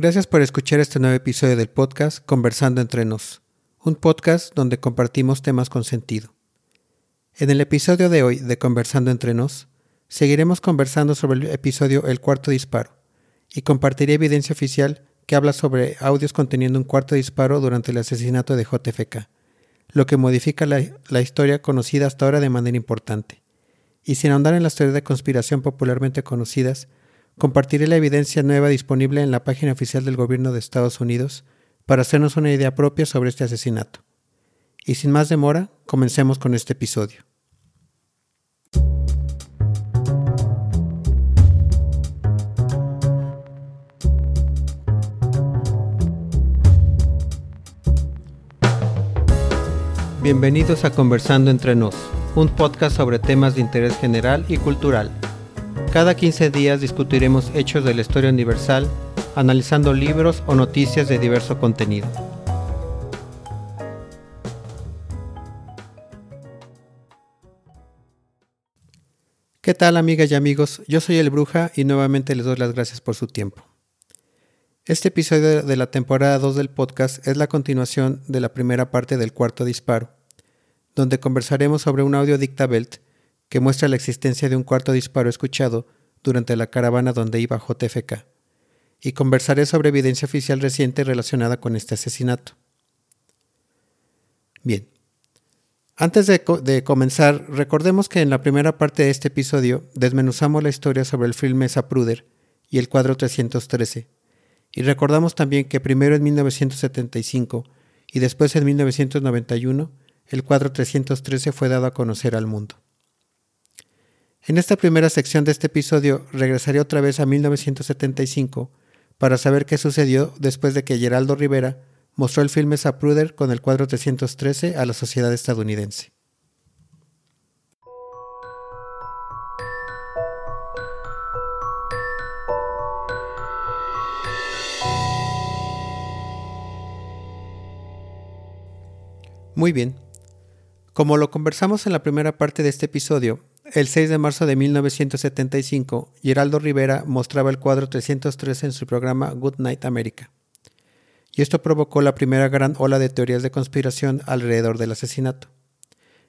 Gracias por escuchar este nuevo episodio del podcast Conversando entre nos, un podcast donde compartimos temas con sentido. En el episodio de hoy de Conversando entre nos, seguiremos conversando sobre el episodio El cuarto disparo y compartiré evidencia oficial que habla sobre audios conteniendo un cuarto disparo durante el asesinato de JFK, lo que modifica la, la historia conocida hasta ahora de manera importante. Y sin ahondar en las teorías de conspiración popularmente conocidas, compartiré la evidencia nueva disponible en la página oficial del gobierno de Estados Unidos para hacernos una idea propia sobre este asesinato. Y sin más demora, comencemos con este episodio. Bienvenidos a Conversando entre nos, un podcast sobre temas de interés general y cultural. Cada 15 días discutiremos hechos de la historia universal, analizando libros o noticias de diverso contenido. ¿Qué tal amigas y amigos? Yo soy el Bruja y nuevamente les doy las gracias por su tiempo. Este episodio de la temporada 2 del podcast es la continuación de la primera parte del cuarto disparo, donde conversaremos sobre un audio dictabelt que muestra la existencia de un cuarto disparo escuchado durante la caravana donde iba JFK, y conversaré sobre evidencia oficial reciente relacionada con este asesinato. Bien, antes de, comenzar, recordemos que en la primera parte de este episodio desmenuzamos la historia sobre el filme Zapruder y el cuadro 313, y recordamos también que primero en 1975 y después en 1991 el cuadro 313 fue dado a conocer al mundo. En esta primera sección de este episodio regresaré otra vez a 1975 para saber qué sucedió después de que Geraldo Rivera mostró el filme Zapruder con el cuadro 313 a la sociedad estadounidense. Muy bien. Como lo conversamos en la primera parte de este episodio, el 6 de marzo de 1975, Geraldo Rivera mostraba el cuadro 313 en su programa Good Night America. Y esto provocó la primera gran ola de teorías de conspiración alrededor del asesinato,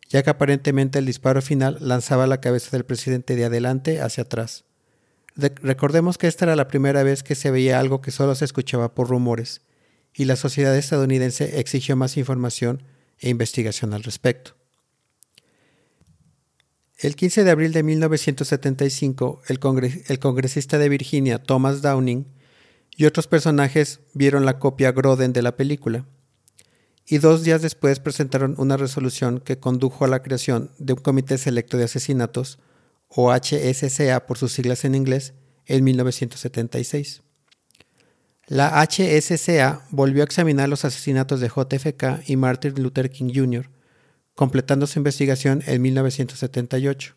ya que aparentemente el disparo final lanzaba la cabeza del presidente de adelante hacia atrás. De recordemos que esta era la primera vez que se veía algo que solo se escuchaba por rumores, y la sociedad estadounidense exigió más información e investigación al respecto. El 15 de abril de 1975, el, congresista de Virginia, Thomas Downing, y otros personajes vieron la copia Groden de la película, y dos días después presentaron una resolución que condujo a la creación de un Comité Selecto de Asesinatos, o HSCA por sus siglas en inglés, en 1976. La HSCA volvió a examinar los asesinatos de JFK y Martin Luther King Jr., completando su investigación en 1978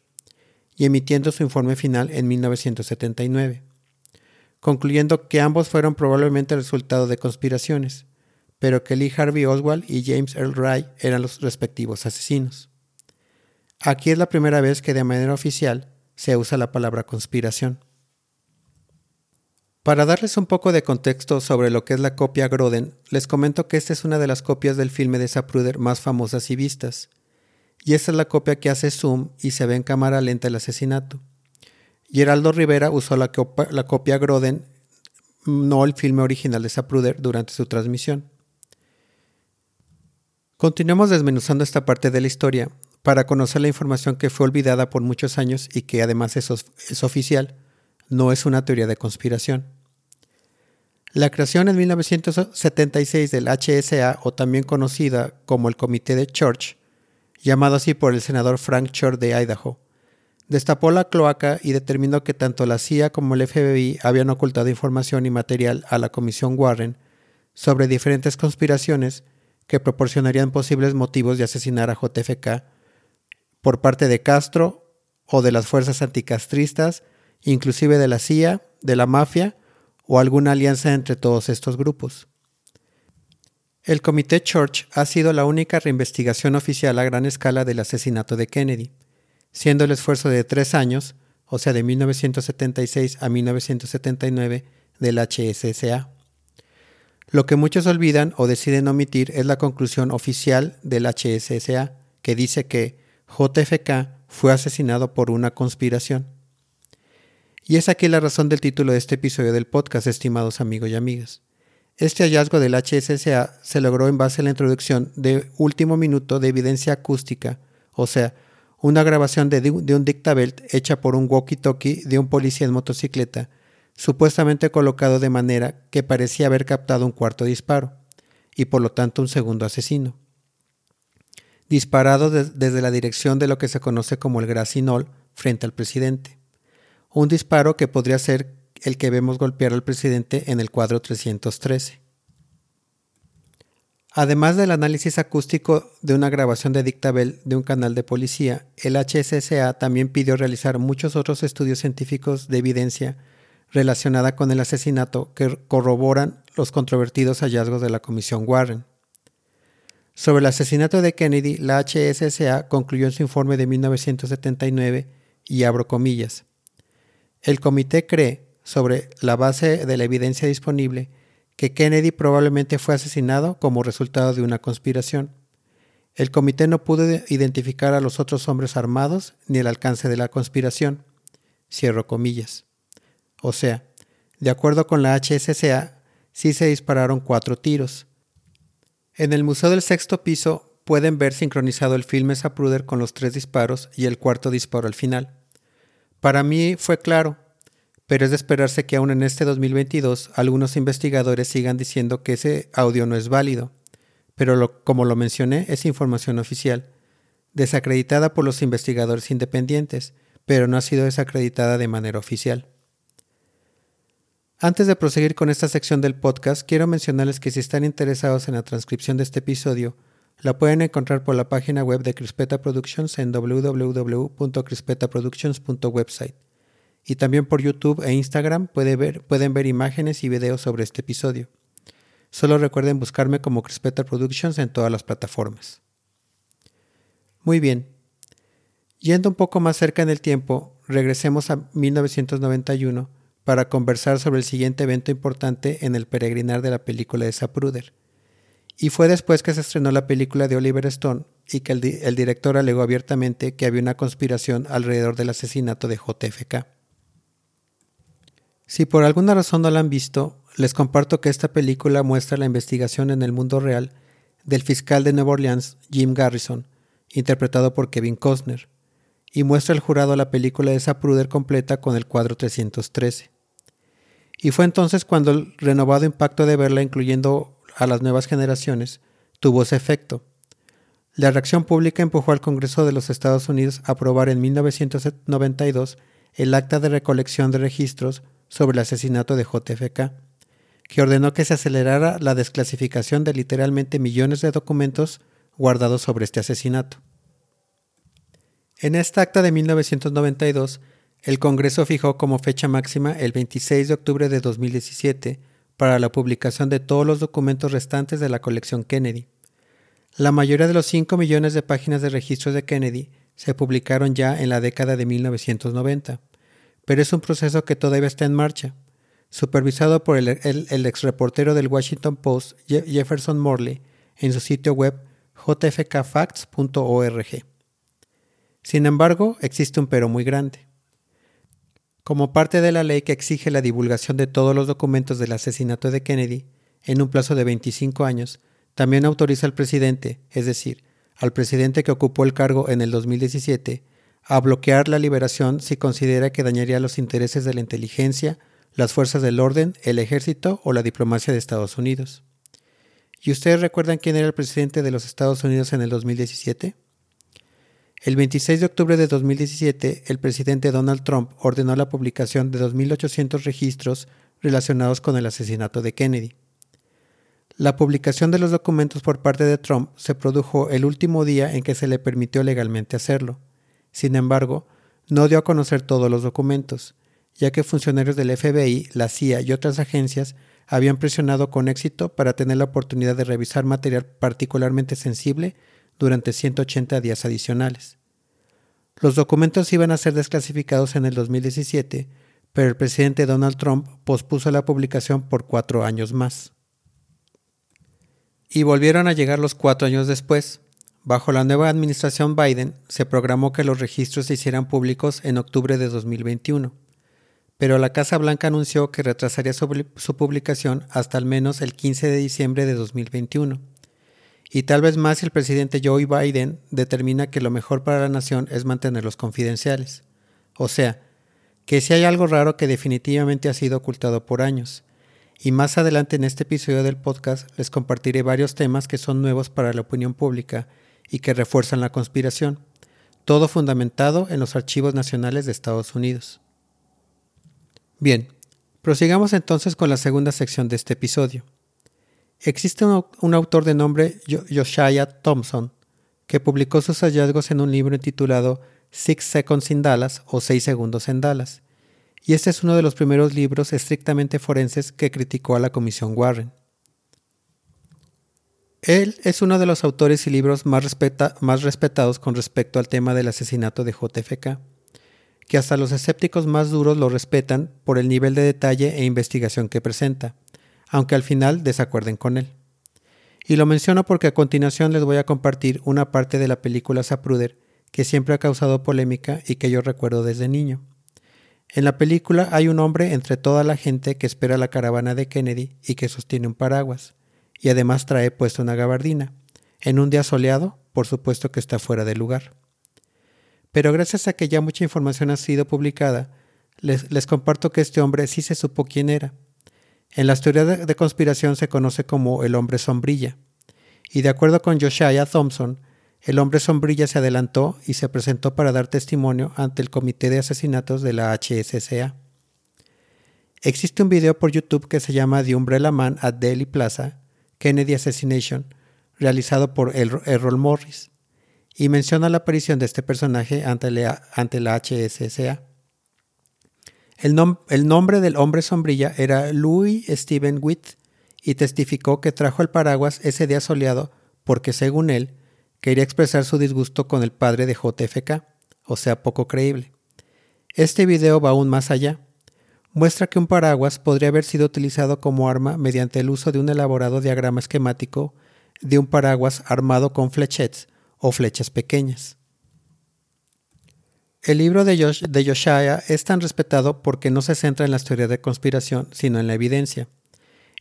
y emitiendo su informe final en 1979, concluyendo que ambos fueron probablemente el resultado de conspiraciones, pero que Lee Harvey Oswald y James Earl Ray eran los respectivos asesinos. Aquí es la primera vez que de manera oficial se usa la palabra conspiración. Para darles un poco de contexto sobre lo que es la copia Groden, les comento que esta es una de las copias del filme de Zapruder más famosas y vistas. Y esta es la copia que hace zoom y se ve en cámara lenta el asesinato. Geraldo Rivera usó la, copia Groden, no el filme original de Zapruder, durante su transmisión. Continuemos desmenuzando esta parte de la historia para conocer la información que fue olvidada por muchos años y que además es oficial no es una teoría de conspiración. La creación en 1976 del HSA, o también conocida como el Comité de Church, llamado así por el senador Frank Church de Idaho, destapó la cloaca y determinó que tanto la CIA como el FBI habían ocultado información y material a la Comisión Warren sobre diferentes conspiraciones que proporcionarían posibles motivos de asesinar a JFK por parte de Castro o de las fuerzas anticastristas inclusive de la CIA, de la mafia o alguna alianza entre todos estos grupos. El Comité Church ha sido la única reinvestigación oficial a gran escala del asesinato de Kennedy, siendo el esfuerzo de tres años, o sea de 1976 a 1979, del HSSA. Lo que muchos olvidan o deciden omitir es la conclusión oficial del HSSA, que dice que JFK fue asesinado por una conspiración. Y es aquí la razón del título de este episodio del podcast, estimados amigos y amigas. Este hallazgo del HSSA se logró en base a la introducción de último minuto de evidencia acústica, o sea, una grabación de, un dictabelt hecha por un walkie-talkie de un policía en motocicleta, supuestamente colocado de manera que parecía haber captado un cuarto disparo, y por lo tanto un segundo asesino. Disparado desde la dirección de lo que se conoce como el Gracinol frente al presidente. Un disparo que podría ser el que vemos golpear al presidente en el cuadro 313. Además del análisis acústico de una grabación de dictabel de un canal de policía, el HSSA también pidió realizar muchos otros estudios científicos de evidencia relacionada con el asesinato que corroboran los controvertidos hallazgos de la Comisión Warren. Sobre el asesinato de Kennedy, la HSSA concluyó en su informe de 1979, y abro comillas, el comité cree, sobre la base de la evidencia disponible, que Kennedy probablemente fue asesinado como resultado de una conspiración. El comité no pudo identificar a los otros hombres armados ni el alcance de la conspiración. Cierro comillas. O sea, de acuerdo con la HSCA, sí se dispararon cuatro tiros. En el Museo del Sexto Piso pueden ver sincronizado el filme Zapruder con los tres disparos y el cuarto disparo al final. Para mí fue claro, pero es de esperarse que aún en este 2022 algunos investigadores sigan diciendo que ese audio no es válido. Pero como lo mencioné, es información oficial, desacreditada por los investigadores independientes, pero no ha sido desacreditada de manera oficial. Antes de proseguir con esta sección del podcast, quiero mencionarles que si están interesados en la transcripción de este episodio, la pueden encontrar por la página web de Crispeta Productions en www.crispetaproductions.website y también por YouTube e Instagram pueden ver imágenes y videos sobre este episodio. Solo recuerden buscarme como Crispeta Productions en todas las plataformas. Muy bien. Yendo un poco más cerca en el tiempo, regresemos a 1991 para conversar sobre el siguiente evento importante en el peregrinar de la película de Zapruder. Y fue después que se estrenó la película de Oliver Stone y que el, director alegó abiertamente que había una conspiración alrededor del asesinato de JFK. Si por alguna razón no la han visto, les comparto que esta película muestra la investigación en el mundo real del fiscal de Nueva Orleans, Jim Garrison, interpretado por Kevin Costner, y muestra al jurado la película de Zapruder completa con el cuadro 313. Y fue entonces cuando el renovado impacto de verla, incluyendo a las nuevas generaciones, tuvo ese efecto. La reacción pública empujó al Congreso de los Estados Unidos a aprobar en 1992 el Acta de Recolección de Registros sobre el asesinato de JFK, que ordenó que se acelerara la desclasificación de literalmente millones de documentos guardados sobre este asesinato. En esta acta de 1992, el Congreso fijó como fecha máxima el 26 de octubre de 2017 para la publicación de todos los documentos restantes de la colección Kennedy. La mayoría de los 5 millones de páginas de registros de Kennedy se publicaron ya en la década de 1990 pero es un proceso que todavía está en marcha, supervisado por el, el, ex reportero del Washington Post, Jefferson Morley, en su sitio web jfkfacts.org. Sin embargo, existe un pero muy grande. Como parte de la ley que exige la divulgación de todos los documentos del asesinato de Kennedy en un plazo de 25 años, también autoriza al presidente, es decir, al presidente que ocupó el cargo en el 2017, a bloquear la liberación si considera que dañaría los intereses de la inteligencia, las fuerzas del orden, el ejército o la diplomacia de Estados Unidos. ¿Y ustedes recuerdan quién era el presidente de los Estados Unidos en el 2017? El 26 de octubre de 2017, el presidente Donald Trump ordenó la publicación de 2.800 registros relacionados con el asesinato de Kennedy. La publicación de los documentos por parte de Trump se produjo el último día en que se le permitió legalmente hacerlo. Sin embargo, no dio a conocer todos los documentos, ya que funcionarios del FBI, la CIA y otras agencias habían presionado con éxito para tener la oportunidad de revisar material particularmente sensible durante 180 días adicionales. Los documentos iban a ser desclasificados en el 2017, pero el presidente Donald Trump pospuso la publicación por cuatro años más. Y volvieron a llegar los cuatro años después. Bajo la nueva administración Biden se programó que los registros se hicieran públicos en octubre de 2021, pero la Casa Blanca anunció que retrasaría su, publicación hasta al menos el 15 de diciembre de 2021 y tal vez más si el presidente Joe Biden determina que lo mejor para la nación es mantenerlos confidenciales. O sea, que si hay algo raro que definitivamente ha sido ocultado por años. Y más adelante en este episodio del podcast les compartiré varios temas que son nuevos para la opinión pública y que refuerzan la conspiración, todo fundamentado en los archivos nacionales de Estados Unidos. Bien, prosigamos entonces con la segunda sección de este episodio. Existe un, autor de nombre Josiah Thompson que publicó sus hallazgos en un libro titulado Six Seconds in Dallas o Seis Segundos en Dallas, y este es uno de los primeros libros estrictamente forenses que criticó a la Comisión Warren. Él es uno de los autores y libros más, más respetados con respecto al tema del asesinato de JFK, que hasta los escépticos más duros lo respetan por el nivel de detalle e investigación que presenta aunque al final desacuerden con él. Y lo menciono porque a continuación les voy a compartir una parte de la película Zapruder que siempre ha causado polémica y que yo recuerdo desde niño. En la película hay un hombre entre toda la gente que espera la caravana de Kennedy y que sostiene un paraguas, y además trae puesto una gabardina. En un día soleado, por supuesto que está fuera de lugar. Pero gracias a que ya mucha información ha sido publicada, les, les comparto que este hombre sí se supo quién era, en las teorías de, conspiración se conoce como el hombre sombrilla. Y de acuerdo con Josiah Thompson, el hombre sombrilla se adelantó y se presentó para dar testimonio ante el Comité de Asesinatos de la HSCA. Existe un video por YouTube que se llama The Umbrella Man at Delhi Plaza, Kennedy Assassination, realizado por Errol Morris, y menciona la aparición de este personaje ante la, ante la. El, nombre del hombre sombrilla era Louis Steven Witt y testificó que trajo el paraguas ese día soleado porque, según él, quería expresar su disgusto con el padre de JFK, o sea, poco creíble. Este video va aún más allá. Muestra que un paraguas podría haber sido utilizado como arma mediante el uso de un elaborado diagrama esquemático de un paraguas armado con flechets o flechas pequeñas. El libro de, Josh, de es tan respetado porque no se centra en las teorías de conspiración, sino en la evidencia.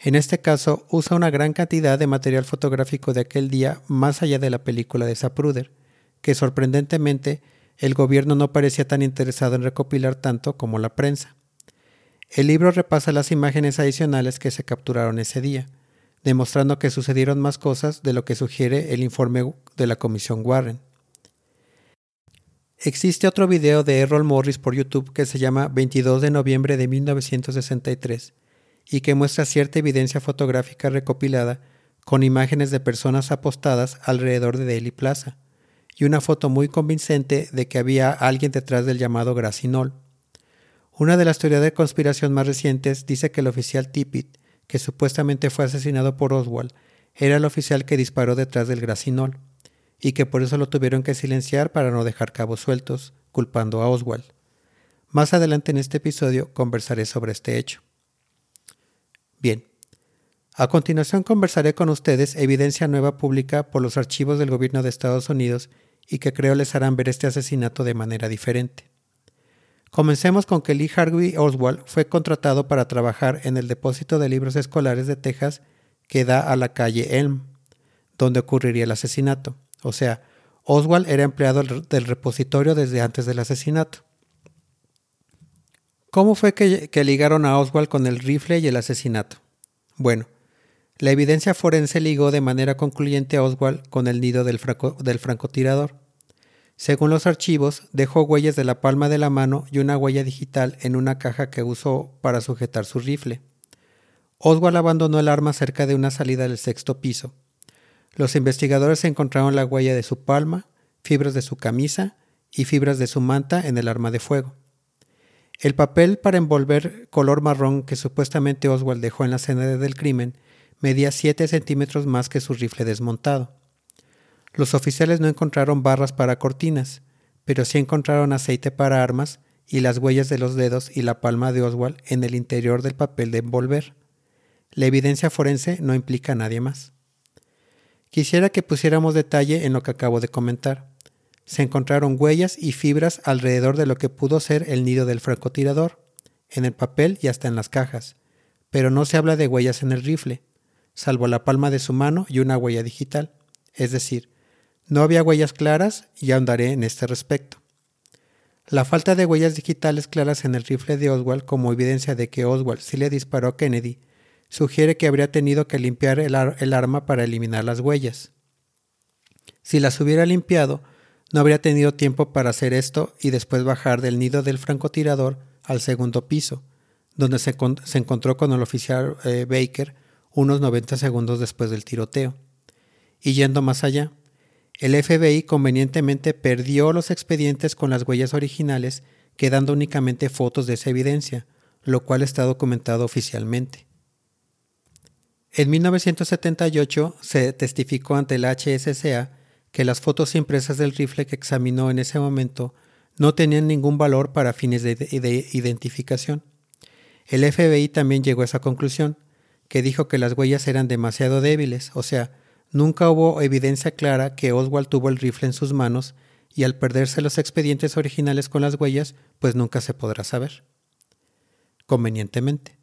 En este caso, usa una gran cantidad de material fotográfico de aquel día más allá de la película de Zapruder, que sorprendentemente el gobierno no parecía tan interesado en recopilar tanto como la prensa. El libro repasa las imágenes adicionales que se capturaron ese día, demostrando que sucedieron más cosas de lo que sugiere el informe de la Comisión Warren. Existe otro video de Errol Morris por YouTube que se llama 22 de noviembre de 1963 y que muestra cierta evidencia fotográfica recopilada con imágenes de personas apostadas alrededor de Daily Plaza y una foto muy convincente de que había alguien detrás del llamado Gracinol. Una de las teorías de conspiración más recientes dice que el oficial Tippit, que supuestamente fue asesinado por Oswald, era el oficial que disparó detrás del Gracinol y que por eso lo tuvieron que silenciar para no dejar cabos sueltos, culpando a Oswald. Más adelante en este episodio conversaré sobre este hecho. Bien, a continuación conversaré con ustedes evidencia nueva pública por los archivos del gobierno de Estados Unidos y que creo les harán ver este asesinato de manera diferente. Comencemos con que Lee Harvey Oswald fue contratado para trabajar en el depósito de libros escolares de Texas que da a la calle Elm, donde ocurriría el asesinato. O sea, Oswald era empleado del repositorio desde antes del asesinato. ¿Cómo fue que, ligaron a Oswald con el rifle y el asesinato? Bueno, la evidencia forense ligó de manera concluyente a Oswald con el nido del, del francotirador. Según los archivos, dejó huellas de la palma de la mano y una huella digital en una caja que usó para sujetar su rifle. Oswald abandonó el arma cerca de una salida del sexto piso. Los investigadores encontraron la huella de su palma, fibras de su camisa y fibras de su manta en el arma de fuego. El papel para envolver color marrón que supuestamente Oswald dejó en la escena del crimen medía 7 centímetros más que su rifle desmontado. Los oficiales no encontraron barras para cortinas, pero sí encontraron aceite para armas y las huellas de los dedos y la palma de Oswald en el interior del papel de envolver. La evidencia forense no implica a nadie más. Quisiera que pusiéramos detalle en lo que acabo de comentar. Se encontraron huellas y fibras alrededor de lo que pudo ser el nido del francotirador, en el papel y hasta en las cajas, pero no se habla de huellas en el rifle, salvo la palma de su mano y una huella digital. Es decir, no había huellas claras y ahondaré en este respecto. La falta de huellas digitales claras en el rifle de Oswald como evidencia de que Oswald sí le disparó a Kennedy sugiere que habría tenido que limpiar el, arma para eliminar las huellas. Si las hubiera limpiado, no habría tenido tiempo para hacer esto y después bajar del nido del francotirador al segundo piso, donde se, se encontró con el oficial eh, Baker unos 90 segundos después del tiroteo. Y yendo más allá, el FBI convenientemente perdió los expedientes con las huellas originales, quedando únicamente fotos de esa evidencia, lo cual está documentado oficialmente. En 1978 se testificó ante la HSCA que las fotos impresas del rifle que examinó en ese momento no tenían ningún valor para fines de, de, identificación. El FBI también llegó a esa conclusión, que dijo que las huellas eran demasiado débiles, o sea, nunca hubo evidencia clara que Oswald tuvo el rifle en sus manos y al perderse los expedientes originales con las huellas, pues nunca se podrá saber. Convenientemente.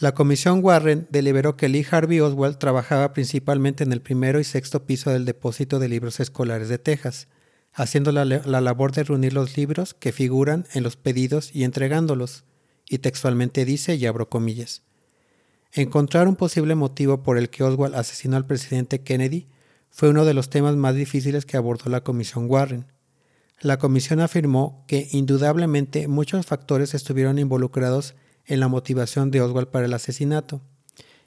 La comisión Warren deliberó que Lee Harvey Oswald trabajaba principalmente en el primero y sexto piso del depósito de libros escolares de Texas, haciendo la, la, labor de reunir los libros que figuran en los pedidos y entregándolos, y textualmente dice, y abro comillas, encontrar un posible motivo por el que Oswald asesinó al presidente Kennedy fue uno de los temas más difíciles que abordó la comisión Warren. La comisión afirmó que indudablemente muchos factores estuvieron involucrados en la motivación de Oswald para el asesinato,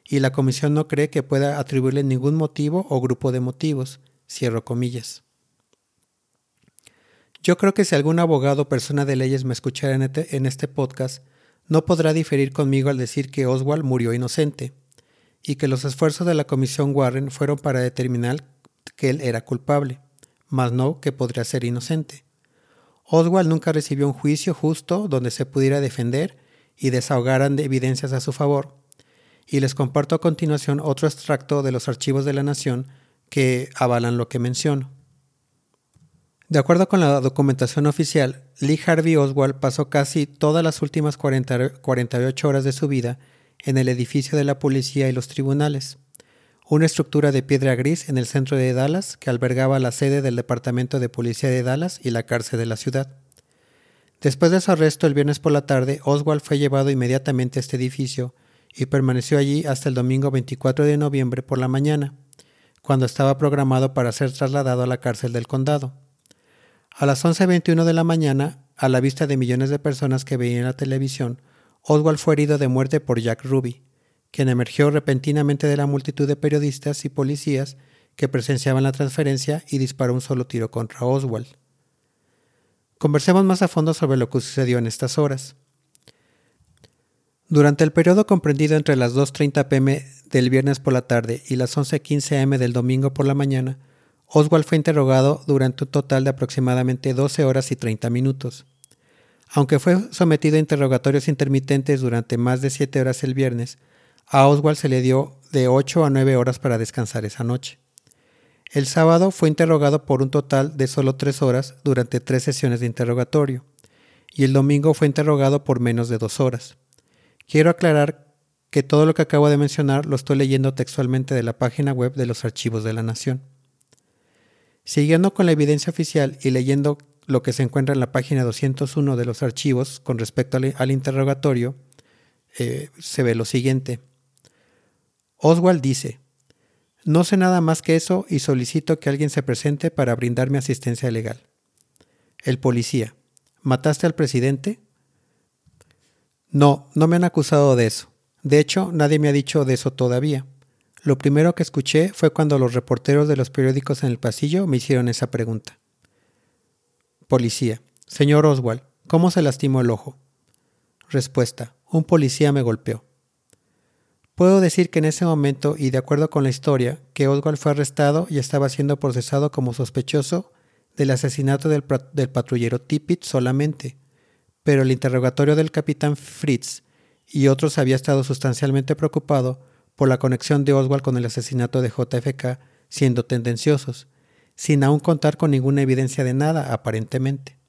y la comisión no cree que pueda atribuirle ningún motivo o grupo de motivos, cierro comillas. Yo creo que si algún abogado o persona de leyes me escuchara en este, en este podcast, no podrá diferir conmigo al decir que Oswald murió inocente, y que los esfuerzos de la comisión Warren fueron para determinar que él era culpable, mas no que podría ser inocente. Oswald nunca recibió un juicio justo donde se pudiera defender y desahogaran de evidencias a su favor. Y les comparto a continuación otro extracto de los archivos de la Nación que avalan lo que menciono. De acuerdo con la documentación oficial, Lee Harvey Oswald pasó casi todas las últimas 40, 48 horas de su vida en el edificio de la policía y los tribunales, una estructura de piedra gris en el centro de Dallas que albergaba la sede del Departamento de Policía de Dallas y la cárcel de la ciudad. Después de su arresto el viernes por la tarde, Oswald fue llevado inmediatamente a este edificio y permaneció allí hasta el domingo 24 de noviembre por la mañana, cuando estaba programado para ser trasladado a la cárcel del condado. A las 11.21 de la mañana, a la vista de millones de personas que veían la televisión, Oswald fue herido de muerte por Jack Ruby, quien emergió repentinamente de la multitud de periodistas y policías que presenciaban la transferencia y disparó un solo tiro contra Oswald. Conversemos más a fondo sobre lo que sucedió en estas horas. Durante el periodo comprendido entre las 2.30 pm del viernes por la tarde y las 11.15 am del domingo por la mañana, Oswald fue interrogado durante un total de aproximadamente 12 horas y 30 minutos. Aunque fue sometido a interrogatorios intermitentes durante más de 7 horas el viernes, a Oswald se le dio de 8 a 9 horas para descansar esa noche. El sábado fue interrogado por un total de solo tres horas durante tres sesiones de interrogatorio, y el domingo fue interrogado por menos de dos horas. Quiero aclarar que todo lo que acabo de mencionar lo estoy leyendo textualmente de la página web de los archivos de la Nación. Siguiendo con la evidencia oficial y leyendo lo que se encuentra en la página 201 de los archivos con respecto al, interrogatorio, eh, se ve lo siguiente. Oswald dice, no sé nada más que eso y solicito que alguien se presente para brindarme asistencia legal. El policía. ¿Mataste al presidente? No, no me han acusado de eso. De hecho, nadie me ha dicho de eso todavía. Lo primero que escuché fue cuando los reporteros de los periódicos en el pasillo me hicieron esa pregunta. Policía. Señor Oswald, ¿cómo se lastimó el ojo? Respuesta. Un policía me golpeó. Puedo decir que en ese momento, y de acuerdo con la historia, que Oswald fue arrestado y estaba siendo procesado como sospechoso del asesinato del, patrullero Tippit solamente, pero el interrogatorio del capitán Fritz y otros había estado sustancialmente preocupado por la conexión de Oswald con el asesinato de JFK siendo tendenciosos, sin aún contar con ninguna evidencia de nada, aparentemente.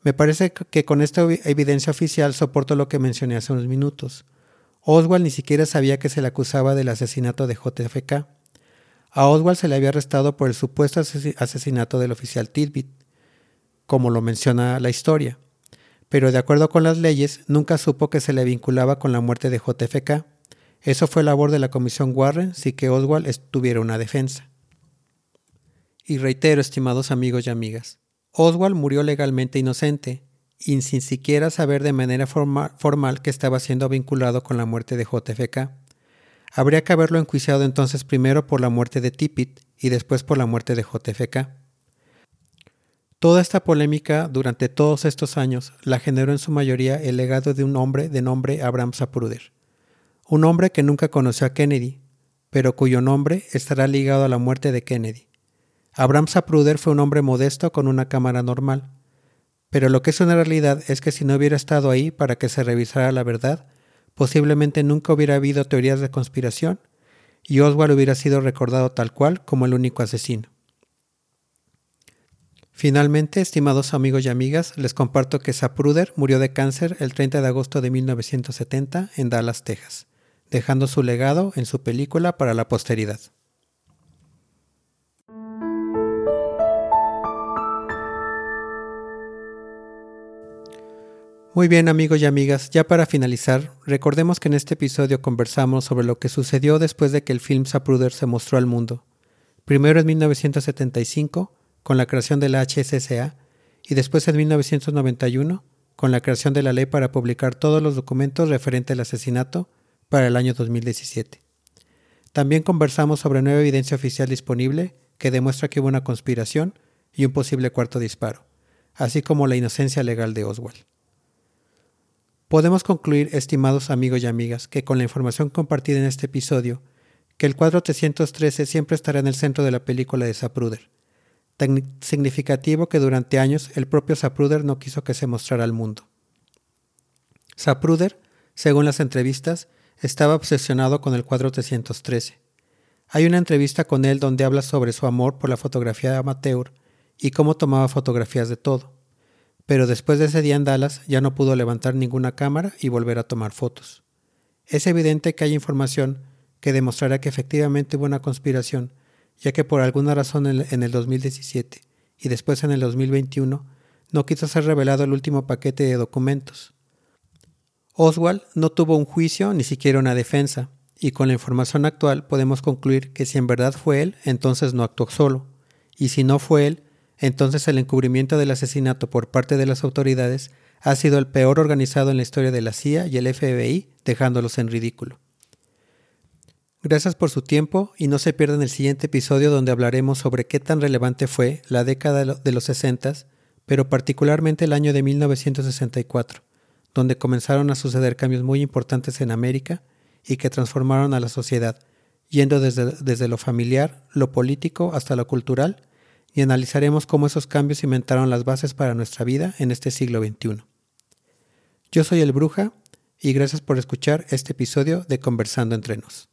Me parece que con esta evidencia oficial soporto lo que mencioné hace unos minutos. Oswald ni siquiera sabía que se le acusaba del asesinato de JFK. A Oswald se le había arrestado por el supuesto asesinato del oficial Titbit, como lo menciona la historia, pero de acuerdo con las leyes nunca supo que se le vinculaba con la muerte de JFK. Eso fue labor de la comisión Warren sin que Oswald tuviera una defensa. Y reitero, estimados amigos y amigas, Oswald murió legalmente inocente y sin siquiera saber de manera formal que estaba siendo vinculado con la muerte de JFK. Habría que haberlo enjuiciado entonces primero por la muerte de Tippit y después por la muerte de JFK. Toda esta polémica durante todos estos años la generó en su mayoría el legado de un hombre de nombre Abraham Zapruder, un hombre que nunca conoció a Kennedy, pero cuyo nombre estará ligado a la muerte de Kennedy. Abraham Zapruder fue un hombre modesto con una cámara normal, pero lo que es una realidad es que si no hubiera estado ahí para que se revisara la verdad, posiblemente nunca hubiera habido teorías de conspiración y Oswald hubiera sido recordado tal cual como el único asesino. Finalmente, estimados amigos y amigas, les comparto que Zapruder murió de cáncer el 30 de agosto de 1970 en Dallas, Texas, dejando su legado en su película para la posteridad. Muy bien amigos y amigas, ya para finalizar, recordemos que en este episodio conversamos sobre lo que sucedió después de que el film Zapruder se mostró al mundo. Primero en 1975, con la creación de la HSSA, y después en 1991, con la creación de la ley para publicar todos los documentos referentes al asesinato para el año 2017. También conversamos sobre nueva evidencia oficial disponible que demuestra que hubo una conspiración y un posible cuarto disparo, así como la inocencia legal de Oswald. Podemos concluir, estimados amigos y amigas, que con la información compartida en este episodio, que el cuadro 313 siempre estará en el centro de la película de Zapruder. Tan significativo que durante años el propio Zapruder no quiso que se mostrara al mundo. Zapruder, según las entrevistas, estaba obsesionado con el cuadro 313. Hay una entrevista con él donde habla sobre su amor por la fotografía amateur y cómo tomaba fotografías de todo pero después de ese día en Dallas ya no pudo levantar ninguna cámara y volver a tomar fotos. Es evidente que hay información que demostrará que efectivamente hubo una conspiración, ya que por alguna razón en el 2017 y después en el 2021 no quiso ser revelado el último paquete de documentos. Oswald no tuvo un juicio ni siquiera una defensa, y con la información actual podemos concluir que si en verdad fue él, entonces no actuó solo, y si no fue él, entonces el encubrimiento del asesinato por parte de las autoridades ha sido el peor organizado en la historia de la CIA y el FBI, dejándolos en ridículo. Gracias por su tiempo y no se pierdan el siguiente episodio donde hablaremos sobre qué tan relevante fue la década de los 60, pero particularmente el año de 1964, donde comenzaron a suceder cambios muy importantes en América y que transformaron a la sociedad, yendo desde, desde lo familiar, lo político hasta lo cultural, y analizaremos cómo esos cambios cimentaron las bases para nuestra vida en este siglo XXI. Yo soy el Bruja y gracias por escuchar este episodio de Conversando entre nos.